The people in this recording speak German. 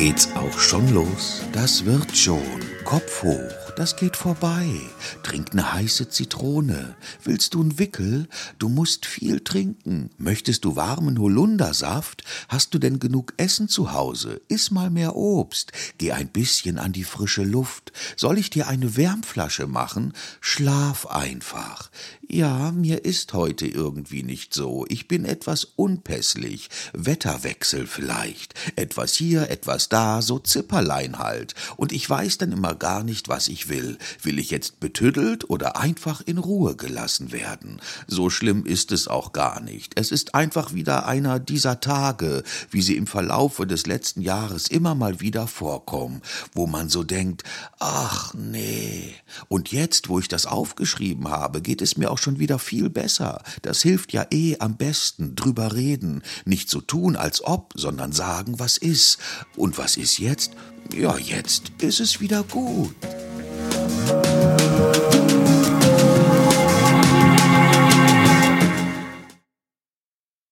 geht's auch schon los. Das wird schon. Kopf hoch das geht vorbei. Trink ne heiße Zitrone. Willst du 'n Wickel? Du musst viel trinken. Möchtest du warmen Holundersaft? Hast du denn genug Essen zu Hause? Iss mal mehr Obst. Geh ein bisschen an die frische Luft. Soll ich dir eine Wärmflasche machen? Schlaf einfach. Ja, mir ist heute irgendwie nicht so. Ich bin etwas unpässlich. Wetterwechsel vielleicht. Etwas hier, etwas da, so Zipperlein halt. Und ich weiß dann immer gar nicht, was ich will. Will ich jetzt betüdelt oder einfach in Ruhe gelassen werden? So schlimm ist es auch gar nicht. Es ist einfach wieder einer dieser Tage, wie sie im Verlaufe des letzten Jahres immer mal wieder vorkommen, wo man so denkt, ach nee. Und jetzt, wo ich das aufgeschrieben habe, geht es mir auch schon wieder viel besser. Das hilft ja eh am besten, drüber reden, nicht so tun, als ob, sondern sagen, was ist. Und was ist jetzt? Ja, jetzt ist es wieder gut.